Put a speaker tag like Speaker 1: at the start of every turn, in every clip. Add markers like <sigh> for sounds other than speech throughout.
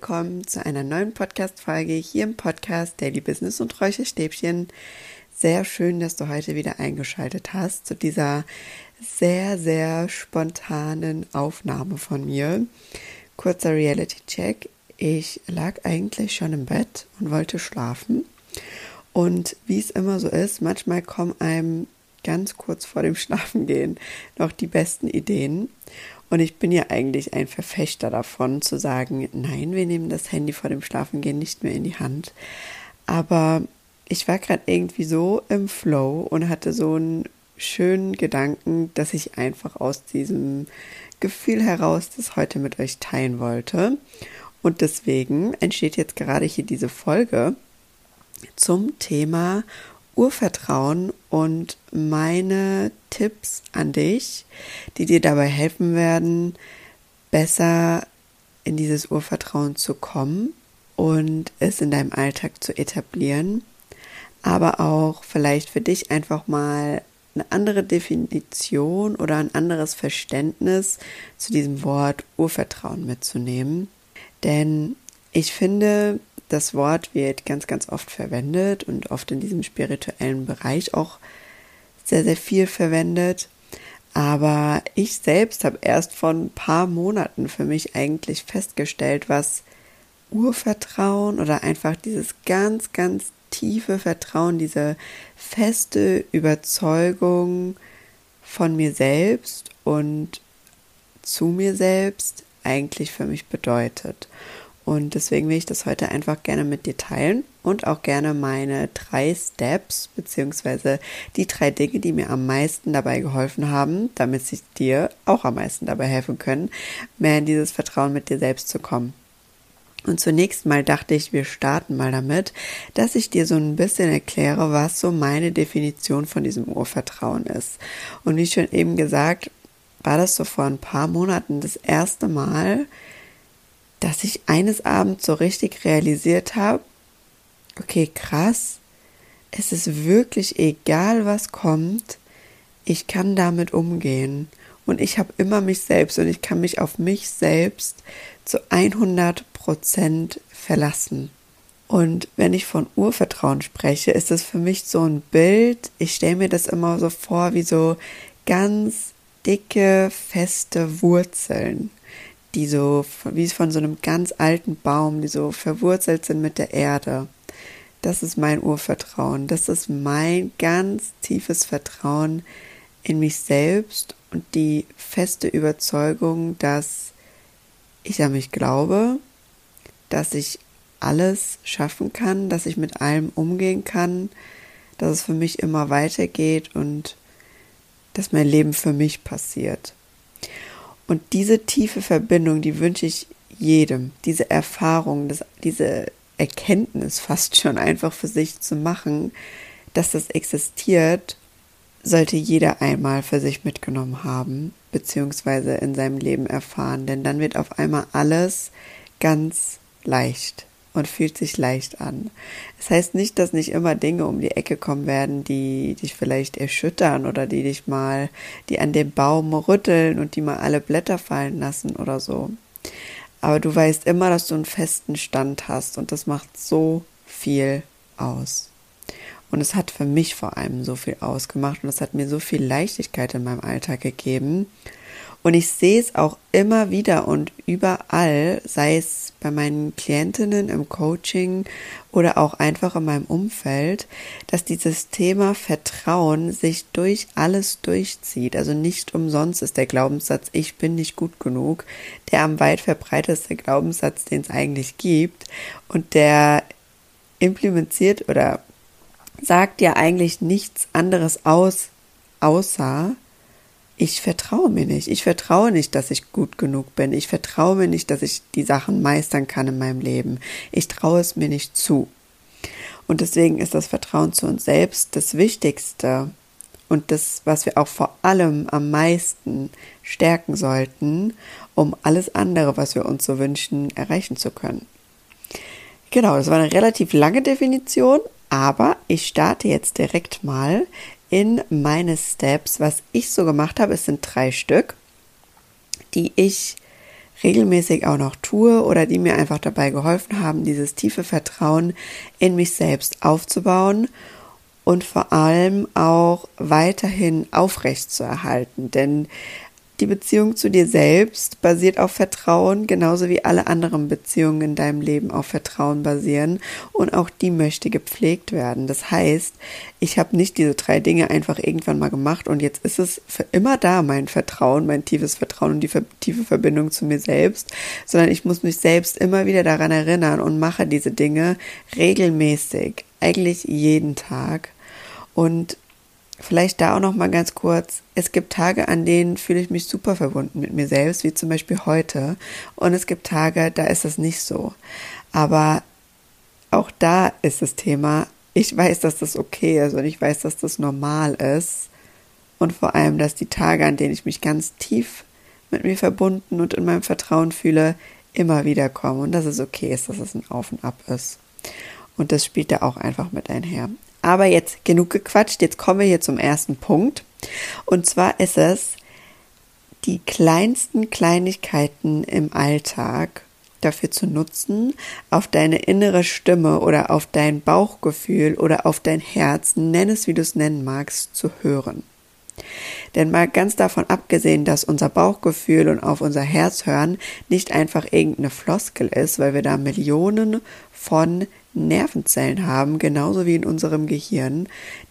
Speaker 1: willkommen zu einer neuen Podcast-Folge hier im Podcast Daily Business und Räucherstäbchen. Sehr schön, dass du heute wieder eingeschaltet hast zu dieser sehr, sehr spontanen Aufnahme von mir. Kurzer Reality-Check. Ich lag eigentlich schon im Bett und wollte schlafen. Und wie es immer so ist, manchmal kommen einem ganz kurz vor dem <laughs> Schlafengehen noch die besten Ideen. Und ich bin ja eigentlich ein Verfechter davon, zu sagen, nein, wir nehmen das Handy vor dem Schlafengehen nicht mehr in die Hand. Aber ich war gerade irgendwie so im Flow und hatte so einen schönen Gedanken, dass ich einfach aus diesem Gefühl heraus das heute mit euch teilen wollte. Und deswegen entsteht jetzt gerade hier diese Folge zum Thema Urvertrauen und meine Tipps an dich, die dir dabei helfen werden, besser in dieses Urvertrauen zu kommen und es in deinem Alltag zu etablieren, aber auch vielleicht für dich einfach mal eine andere Definition oder ein anderes Verständnis zu diesem Wort Urvertrauen mitzunehmen. Denn ich finde, das Wort wird ganz, ganz oft verwendet und oft in diesem spirituellen Bereich auch sehr, sehr viel verwendet. Aber ich selbst habe erst vor ein paar Monaten für mich eigentlich festgestellt, was Urvertrauen oder einfach dieses ganz, ganz tiefe Vertrauen, diese feste Überzeugung von mir selbst und zu mir selbst eigentlich für mich bedeutet. Und deswegen will ich das heute einfach gerne mit dir teilen und auch gerne meine drei Steps beziehungsweise die drei Dinge, die mir am meisten dabei geholfen haben, damit sie dir auch am meisten dabei helfen können, mehr in dieses Vertrauen mit dir selbst zu kommen. Und zunächst mal dachte ich, wir starten mal damit, dass ich dir so ein bisschen erkläre, was so meine Definition von diesem Urvertrauen ist. Und wie schon eben gesagt, war das so vor ein paar Monaten das erste Mal, dass ich eines Abends so richtig realisiert habe, okay, krass, es ist wirklich egal, was kommt, ich kann damit umgehen. Und ich habe immer mich selbst und ich kann mich auf mich selbst zu 100 Prozent verlassen. Und wenn ich von Urvertrauen spreche, ist es für mich so ein Bild, ich stelle mir das immer so vor wie so ganz dicke, feste Wurzeln die so wie von so einem ganz alten Baum, die so verwurzelt sind mit der Erde. Das ist mein Urvertrauen. Das ist mein ganz tiefes Vertrauen in mich selbst und die feste Überzeugung, dass ich an mich glaube, dass ich alles schaffen kann, dass ich mit allem umgehen kann, dass es für mich immer weitergeht und dass mein Leben für mich passiert. Und diese tiefe Verbindung, die wünsche ich jedem, diese Erfahrung, das, diese Erkenntnis fast schon einfach für sich zu machen, dass das existiert, sollte jeder einmal für sich mitgenommen haben, beziehungsweise in seinem Leben erfahren, denn dann wird auf einmal alles ganz leicht und fühlt sich leicht an. Das heißt nicht, dass nicht immer Dinge um die Ecke kommen werden, die dich vielleicht erschüttern oder die dich mal, die an dem Baum rütteln und die mal alle Blätter fallen lassen oder so. Aber du weißt immer, dass du einen festen Stand hast und das macht so viel aus. Und es hat für mich vor allem so viel ausgemacht und es hat mir so viel Leichtigkeit in meinem Alltag gegeben. Und ich sehe es auch immer wieder und überall, sei es bei meinen Klientinnen im Coaching oder auch einfach in meinem Umfeld, dass dieses Thema Vertrauen sich durch alles durchzieht. Also nicht umsonst ist der Glaubenssatz, ich bin nicht gut genug, der am weit verbreitetste Glaubenssatz, den es eigentlich gibt und der implementiert oder sagt ja eigentlich nichts anderes aus, außer ich vertraue mir nicht. Ich vertraue nicht, dass ich gut genug bin. Ich vertraue mir nicht, dass ich die Sachen meistern kann in meinem Leben. Ich traue es mir nicht zu. Und deswegen ist das Vertrauen zu uns selbst das Wichtigste und das, was wir auch vor allem am meisten stärken sollten, um alles andere, was wir uns so wünschen, erreichen zu können. Genau, das war eine relativ lange Definition, aber ich starte jetzt direkt mal in meine Steps. Was ich so gemacht habe, es sind drei Stück, die ich regelmäßig auch noch tue oder die mir einfach dabei geholfen haben, dieses tiefe Vertrauen in mich selbst aufzubauen und vor allem auch weiterhin aufrecht zu erhalten. Denn die Beziehung zu dir selbst basiert auf Vertrauen, genauso wie alle anderen Beziehungen in deinem Leben auf Vertrauen basieren. Und auch die möchte gepflegt werden. Das heißt, ich habe nicht diese drei Dinge einfach irgendwann mal gemacht und jetzt ist es für immer da, mein Vertrauen, mein tiefes Vertrauen und die tiefe Verbindung zu mir selbst, sondern ich muss mich selbst immer wieder daran erinnern und mache diese Dinge regelmäßig, eigentlich jeden Tag. Und Vielleicht da auch noch mal ganz kurz. Es gibt Tage, an denen fühle ich mich super verbunden mit mir selbst, wie zum Beispiel heute. Und es gibt Tage, da ist es nicht so. Aber auch da ist das Thema, ich weiß, dass das okay ist und ich weiß, dass das normal ist. Und vor allem, dass die Tage, an denen ich mich ganz tief mit mir verbunden und in meinem Vertrauen fühle, immer wieder kommen und dass es okay ist, dass es ein Auf und Ab ist. Und das spielt da auch einfach mit einher. Aber jetzt genug gequatscht, jetzt kommen wir hier zum ersten Punkt. Und zwar ist es, die kleinsten Kleinigkeiten im Alltag dafür zu nutzen, auf deine innere Stimme oder auf dein Bauchgefühl oder auf dein Herz, nenn es wie du es nennen magst, zu hören. Denn mal ganz davon abgesehen, dass unser Bauchgefühl und auf unser Herz hören nicht einfach irgendeine Floskel ist, weil wir da Millionen von Nervenzellen haben, genauso wie in unserem Gehirn,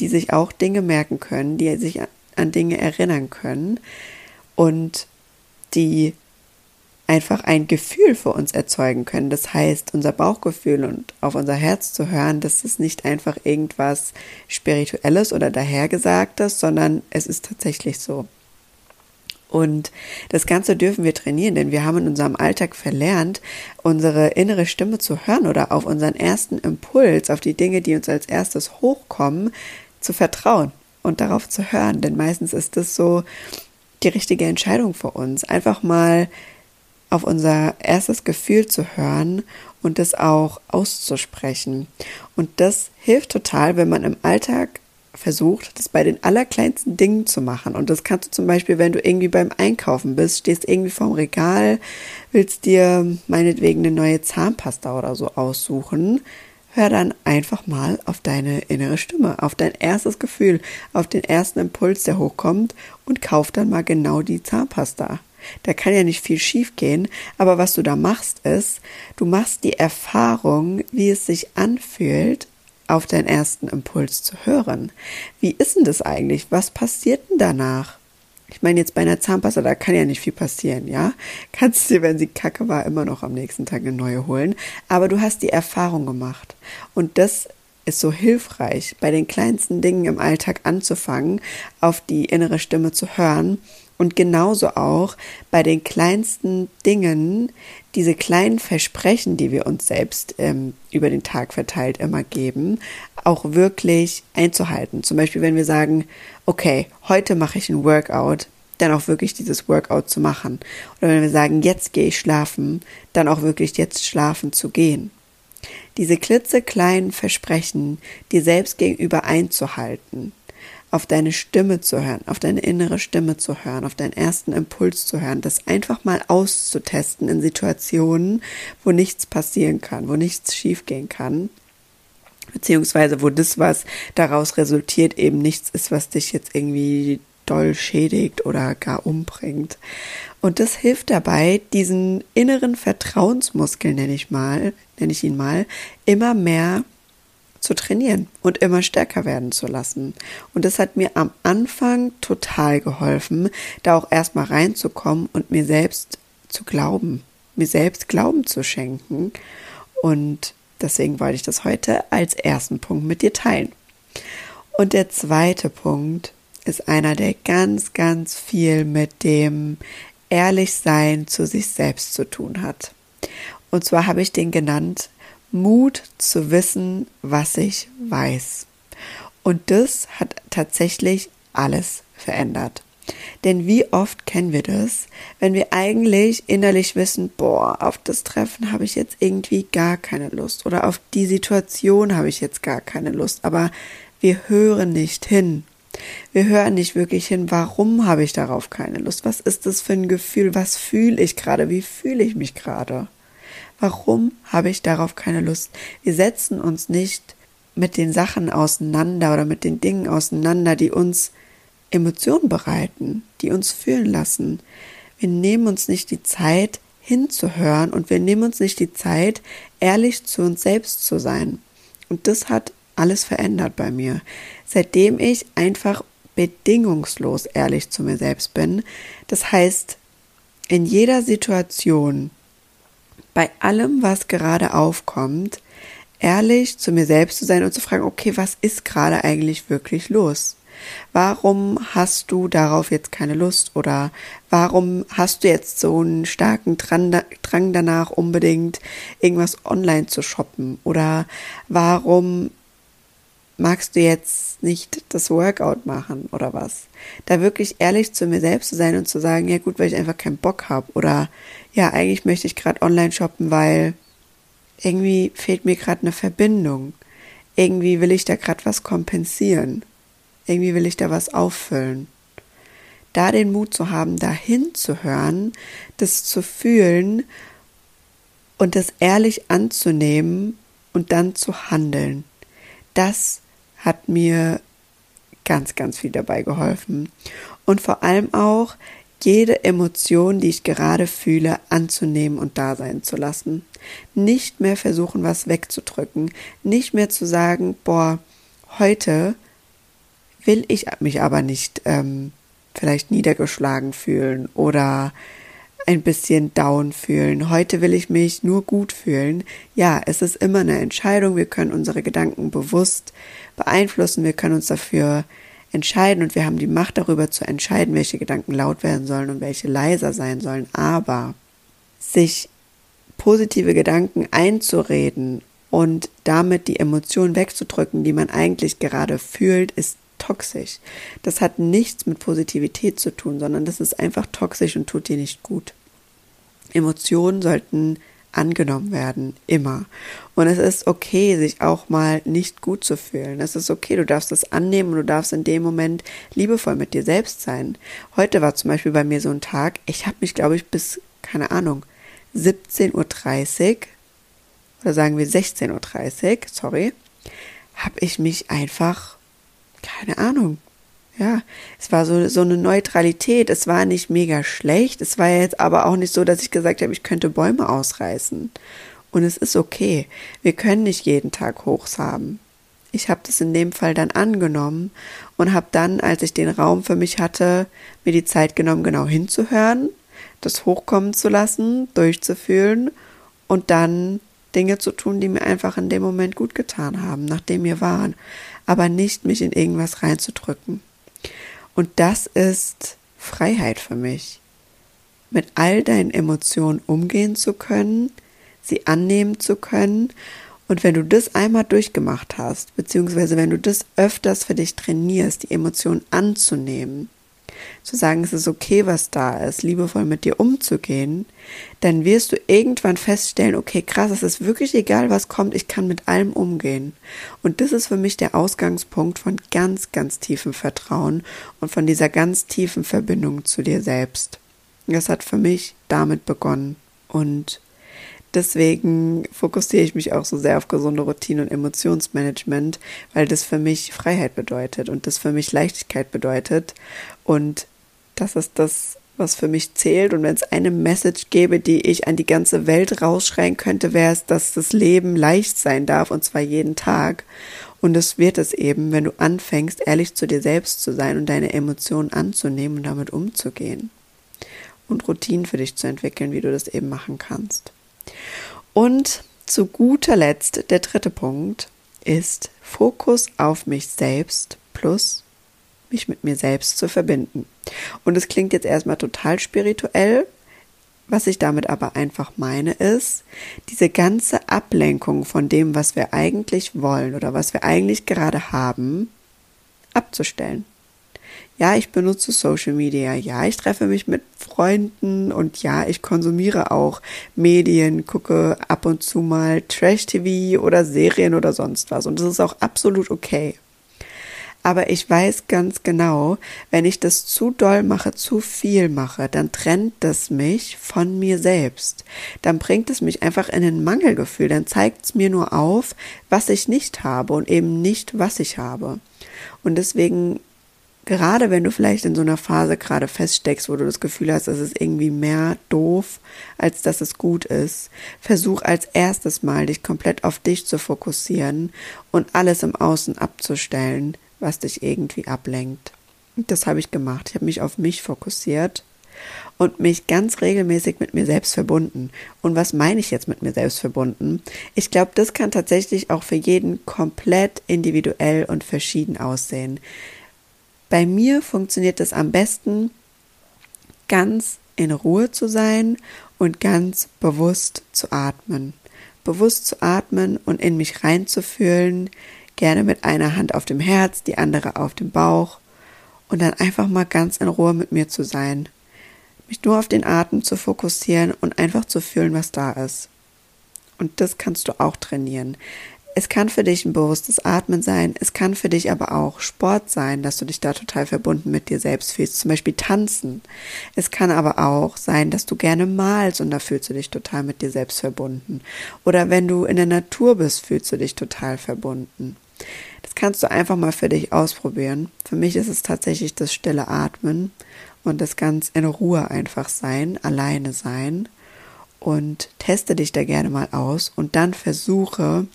Speaker 1: die sich auch Dinge merken können, die sich an Dinge erinnern können und die einfach ein Gefühl für uns erzeugen können. Das heißt, unser Bauchgefühl und auf unser Herz zu hören, das ist nicht einfach irgendwas Spirituelles oder dahergesagtes, sondern es ist tatsächlich so. Und das Ganze dürfen wir trainieren, denn wir haben in unserem Alltag verlernt, unsere innere Stimme zu hören oder auf unseren ersten Impuls, auf die Dinge, die uns als erstes hochkommen, zu vertrauen und darauf zu hören. Denn meistens ist das so die richtige Entscheidung für uns. Einfach mal auf unser erstes Gefühl zu hören und das auch auszusprechen. Und das hilft total, wenn man im Alltag versucht, das bei den allerkleinsten Dingen zu machen. Und das kannst du zum Beispiel, wenn du irgendwie beim Einkaufen bist, stehst irgendwie vorm Regal, willst dir meinetwegen eine neue Zahnpasta oder so aussuchen, hör dann einfach mal auf deine innere Stimme, auf dein erstes Gefühl, auf den ersten Impuls, der hochkommt und kauf dann mal genau die Zahnpasta. Da kann ja nicht viel schief gehen, aber was du da machst ist, du machst die Erfahrung, wie es sich anfühlt, auf deinen ersten Impuls zu hören. Wie ist denn das eigentlich? Was passiert denn danach? Ich meine, jetzt bei einer Zahnpasta, da kann ja nicht viel passieren, ja? Kannst du dir, wenn sie kacke war, immer noch am nächsten Tag eine neue holen. Aber du hast die Erfahrung gemacht. Und das ist so hilfreich, bei den kleinsten Dingen im Alltag anzufangen, auf die innere Stimme zu hören und genauso auch bei den kleinsten Dingen, diese kleinen Versprechen, die wir uns selbst ähm, über den Tag verteilt immer geben, auch wirklich einzuhalten. Zum Beispiel, wenn wir sagen, okay, heute mache ich ein Workout, dann auch wirklich dieses Workout zu machen. Oder wenn wir sagen, jetzt gehe ich schlafen, dann auch wirklich jetzt schlafen zu gehen. Diese klitzekleinen Versprechen dir selbst gegenüber einzuhalten auf deine Stimme zu hören, auf deine innere Stimme zu hören, auf deinen ersten Impuls zu hören, das einfach mal auszutesten in Situationen, wo nichts passieren kann, wo nichts schiefgehen kann, beziehungsweise wo das, was daraus resultiert, eben nichts ist, was dich jetzt irgendwie doll schädigt oder gar umbringt. Und das hilft dabei, diesen inneren Vertrauensmuskel, nenne ich mal, nenne ich ihn mal, immer mehr zu trainieren und immer stärker werden zu lassen. Und das hat mir am Anfang total geholfen, da auch erstmal reinzukommen und mir selbst zu glauben, mir selbst Glauben zu schenken. Und deswegen wollte ich das heute als ersten Punkt mit dir teilen. Und der zweite Punkt ist einer, der ganz, ganz viel mit dem Ehrlichsein zu sich selbst zu tun hat. Und zwar habe ich den genannt Mut zu wissen, was ich weiß. Und das hat tatsächlich alles verändert. Denn wie oft kennen wir das, wenn wir eigentlich innerlich wissen, boah, auf das Treffen habe ich jetzt irgendwie gar keine Lust oder auf die Situation habe ich jetzt gar keine Lust, aber wir hören nicht hin. Wir hören nicht wirklich hin, warum habe ich darauf keine Lust? Was ist das für ein Gefühl? Was fühle ich gerade? Wie fühle ich mich gerade? Warum habe ich darauf keine Lust? Wir setzen uns nicht mit den Sachen auseinander oder mit den Dingen auseinander, die uns Emotionen bereiten, die uns fühlen lassen. Wir nehmen uns nicht die Zeit hinzuhören und wir nehmen uns nicht die Zeit, ehrlich zu uns selbst zu sein. Und das hat alles verändert bei mir. Seitdem ich einfach bedingungslos ehrlich zu mir selbst bin, das heißt, in jeder Situation, bei allem, was gerade aufkommt, ehrlich zu mir selbst zu sein und zu fragen, okay, was ist gerade eigentlich wirklich los? Warum hast du darauf jetzt keine Lust oder warum hast du jetzt so einen starken Drang danach, unbedingt irgendwas online zu shoppen oder warum magst du jetzt nicht das Workout machen oder was? Da wirklich ehrlich zu mir selbst zu sein und zu sagen, ja gut, weil ich einfach keinen Bock habe oder ja, eigentlich möchte ich gerade online shoppen, weil irgendwie fehlt mir gerade eine Verbindung. Irgendwie will ich da gerade was kompensieren. Irgendwie will ich da was auffüllen. Da den Mut zu haben, da hinzuhören, das zu fühlen und das ehrlich anzunehmen und dann zu handeln. Das hat mir ganz, ganz viel dabei geholfen. Und vor allem auch jede Emotion, die ich gerade fühle, anzunehmen und da sein zu lassen. Nicht mehr versuchen, was wegzudrücken. Nicht mehr zu sagen, boah, heute will ich mich aber nicht ähm, vielleicht niedergeschlagen fühlen oder ein bisschen down fühlen. Heute will ich mich nur gut fühlen. Ja, es ist immer eine Entscheidung. Wir können unsere Gedanken bewusst beeinflussen. Wir können uns dafür entscheiden und wir haben die Macht darüber zu entscheiden, welche Gedanken laut werden sollen und welche leiser sein sollen. Aber sich positive Gedanken einzureden und damit die Emotionen wegzudrücken, die man eigentlich gerade fühlt, ist toxisch. Das hat nichts mit Positivität zu tun, sondern das ist einfach toxisch und tut dir nicht gut. Emotionen sollten angenommen werden, immer. Und es ist okay, sich auch mal nicht gut zu fühlen. Es ist okay, du darfst das annehmen und du darfst in dem Moment liebevoll mit dir selbst sein. Heute war zum Beispiel bei mir so ein Tag, ich habe mich, glaube ich, bis, keine Ahnung, 17.30 Uhr oder sagen wir 16.30 Uhr, sorry, habe ich mich einfach keine Ahnung. Ja, es war so, so eine Neutralität. Es war nicht mega schlecht. Es war jetzt aber auch nicht so, dass ich gesagt habe, ich könnte Bäume ausreißen. Und es ist okay. Wir können nicht jeden Tag Hochs haben. Ich habe das in dem Fall dann angenommen und habe dann, als ich den Raum für mich hatte, mir die Zeit genommen, genau hinzuhören, das hochkommen zu lassen, durchzufühlen und dann Dinge zu tun, die mir einfach in dem Moment gut getan haben, nachdem wir waren aber nicht mich in irgendwas reinzudrücken. Und das ist Freiheit für mich. Mit all deinen Emotionen umgehen zu können, sie annehmen zu können. Und wenn du das einmal durchgemacht hast, beziehungsweise wenn du das öfters für dich trainierst, die Emotionen anzunehmen, zu sagen, es ist okay, was da ist, liebevoll mit dir umzugehen, dann wirst du irgendwann feststellen, okay, krass, es ist wirklich egal, was kommt, ich kann mit allem umgehen. Und das ist für mich der Ausgangspunkt von ganz, ganz tiefem Vertrauen und von dieser ganz tiefen Verbindung zu dir selbst. Das hat für mich damit begonnen. Und deswegen fokussiere ich mich auch so sehr auf gesunde Routine und Emotionsmanagement, weil das für mich Freiheit bedeutet und das für mich Leichtigkeit bedeutet. Und das ist das, was für mich zählt. Und wenn es eine Message gäbe, die ich an die ganze Welt rausschreien könnte, wäre es, dass das Leben leicht sein darf und zwar jeden Tag. Und es wird es eben, wenn du anfängst, ehrlich zu dir selbst zu sein und deine Emotionen anzunehmen und damit umzugehen. Und Routinen für dich zu entwickeln, wie du das eben machen kannst. Und zu guter Letzt, der dritte Punkt ist Fokus auf mich selbst plus mich mit mir selbst zu verbinden. Und es klingt jetzt erstmal total spirituell. Was ich damit aber einfach meine, ist, diese ganze Ablenkung von dem, was wir eigentlich wollen oder was wir eigentlich gerade haben, abzustellen. Ja, ich benutze Social Media, ja, ich treffe mich mit Freunden und ja, ich konsumiere auch Medien, gucke ab und zu mal Trash-TV oder Serien oder sonst was und das ist auch absolut okay. Aber ich weiß ganz genau, wenn ich das zu doll mache, zu viel mache, dann trennt das mich von mir selbst. Dann bringt es mich einfach in ein Mangelgefühl. Dann zeigt es mir nur auf, was ich nicht habe und eben nicht, was ich habe. Und deswegen gerade wenn du vielleicht in so einer Phase gerade feststeckst, wo du das Gefühl hast, es ist irgendwie mehr doof, als dass es gut ist, versuch als erstes mal dich komplett auf dich zu fokussieren und alles im Außen abzustellen, was dich irgendwie ablenkt. Und das habe ich gemacht. Ich habe mich auf mich fokussiert und mich ganz regelmäßig mit mir selbst verbunden. Und was meine ich jetzt mit mir selbst verbunden? Ich glaube, das kann tatsächlich auch für jeden komplett individuell und verschieden aussehen. Bei mir funktioniert es am besten, ganz in Ruhe zu sein und ganz bewusst zu atmen. Bewusst zu atmen und in mich reinzufühlen, gerne mit einer Hand auf dem Herz, die andere auf dem Bauch und dann einfach mal ganz in Ruhe mit mir zu sein. Mich nur auf den Atem zu fokussieren und einfach zu fühlen, was da ist. Und das kannst du auch trainieren. Es kann für dich ein bewusstes Atmen sein, es kann für dich aber auch Sport sein, dass du dich da total verbunden mit dir selbst fühlst, zum Beispiel tanzen. Es kann aber auch sein, dass du gerne malst und da fühlst du dich total mit dir selbst verbunden. Oder wenn du in der Natur bist, fühlst du dich total verbunden. Das kannst du einfach mal für dich ausprobieren. Für mich ist es tatsächlich das stille Atmen und das ganz in Ruhe einfach sein, alleine sein und teste dich da gerne mal aus und dann versuche,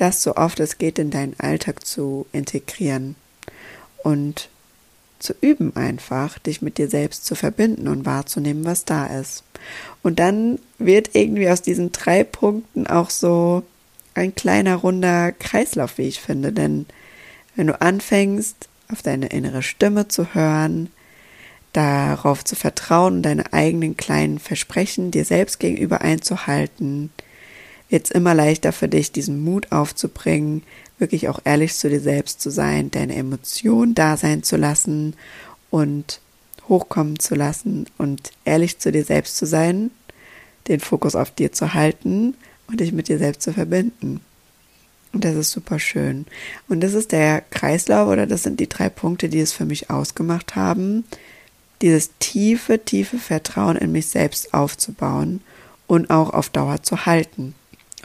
Speaker 1: das so oft es geht in deinen Alltag zu integrieren und zu üben einfach, dich mit dir selbst zu verbinden und wahrzunehmen, was da ist. Und dann wird irgendwie aus diesen drei Punkten auch so ein kleiner runder Kreislauf, wie ich finde. Denn wenn du anfängst, auf deine innere Stimme zu hören, darauf zu vertrauen, deine eigenen kleinen Versprechen dir selbst gegenüber einzuhalten, es immer leichter für dich, diesen Mut aufzubringen, wirklich auch ehrlich zu dir selbst zu sein, deine Emotionen da sein zu lassen und hochkommen zu lassen und ehrlich zu dir selbst zu sein, den Fokus auf dir zu halten und dich mit dir selbst zu verbinden. Und das ist super schön. Und das ist der Kreislauf oder das sind die drei Punkte, die es für mich ausgemacht haben, dieses tiefe, tiefe Vertrauen in mich selbst aufzubauen und auch auf Dauer zu halten.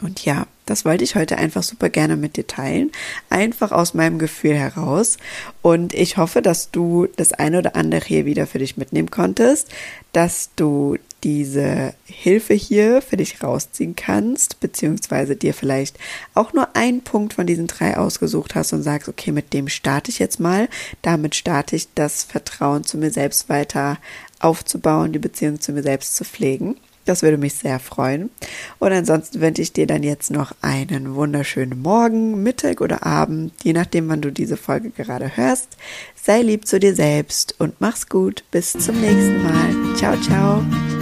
Speaker 1: Und ja, das wollte ich heute einfach super gerne mit dir teilen. Einfach aus meinem Gefühl heraus. Und ich hoffe, dass du das eine oder andere hier wieder für dich mitnehmen konntest, dass du diese Hilfe hier für dich rausziehen kannst, beziehungsweise dir vielleicht auch nur einen Punkt von diesen drei ausgesucht hast und sagst, okay, mit dem starte ich jetzt mal. Damit starte ich das Vertrauen zu mir selbst weiter aufzubauen, die Beziehung zu mir selbst zu pflegen. Das würde mich sehr freuen. Und ansonsten wünsche ich dir dann jetzt noch einen wunderschönen Morgen, Mittag oder Abend, je nachdem, wann du diese Folge gerade hörst. Sei lieb zu dir selbst und mach's gut. Bis zum nächsten Mal. Ciao, ciao.